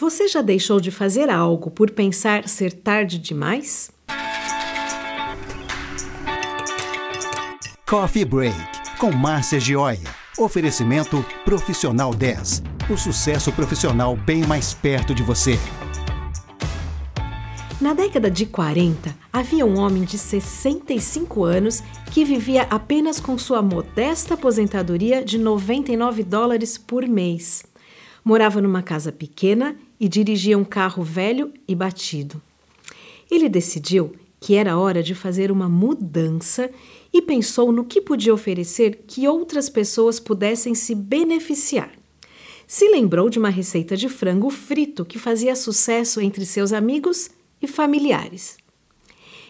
Você já deixou de fazer algo por pensar ser tarde demais? Coffee Break com Márcia Gioia. Oferecimento Profissional 10. O sucesso profissional bem mais perto de você. Na década de 40, havia um homem de 65 anos que vivia apenas com sua modesta aposentadoria de 99 dólares por mês. Morava numa casa pequena e dirigia um carro velho e batido. Ele decidiu que era hora de fazer uma mudança e pensou no que podia oferecer que outras pessoas pudessem se beneficiar. Se lembrou de uma receita de frango frito que fazia sucesso entre seus amigos e familiares.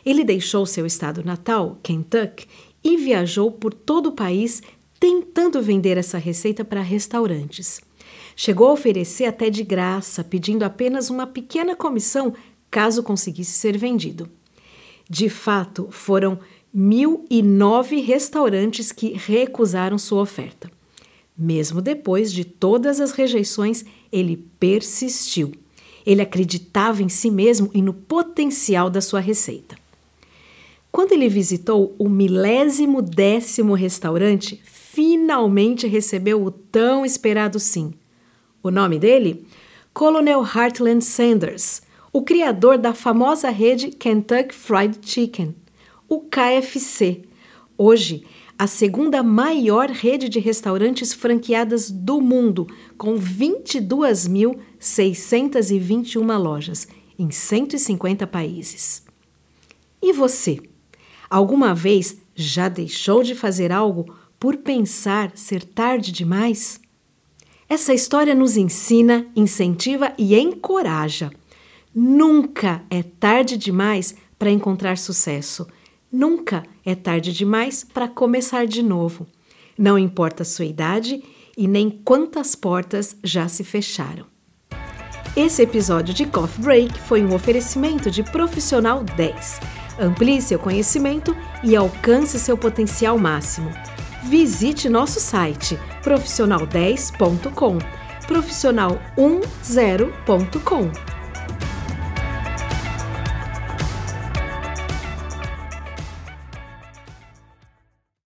Ele deixou seu estado natal, Kentucky, e viajou por todo o país tentando vender essa receita para restaurantes. Chegou a oferecer até de graça, pedindo apenas uma pequena comissão caso conseguisse ser vendido. De fato, foram mil e nove restaurantes que recusaram sua oferta. Mesmo depois de todas as rejeições, ele persistiu. Ele acreditava em si mesmo e no potencial da sua receita. Quando ele visitou o milésimo décimo restaurante, finalmente recebeu o tão esperado sim. O nome dele? Colonel Heartland Sanders, o criador da famosa rede Kentucky Fried Chicken, o KFC. Hoje, a segunda maior rede de restaurantes franqueadas do mundo, com 22.621 lojas em 150 países. E você? Alguma vez já deixou de fazer algo por pensar ser tarde demais? Essa história nos ensina, incentiva e encoraja. Nunca é tarde demais para encontrar sucesso. Nunca é tarde demais para começar de novo. Não importa a sua idade e nem quantas portas já se fecharam. Esse episódio de Coffee Break foi um oferecimento de Profissional 10. Amplie seu conhecimento e alcance seu potencial máximo visite nosso site profissional10.com, profissional10.com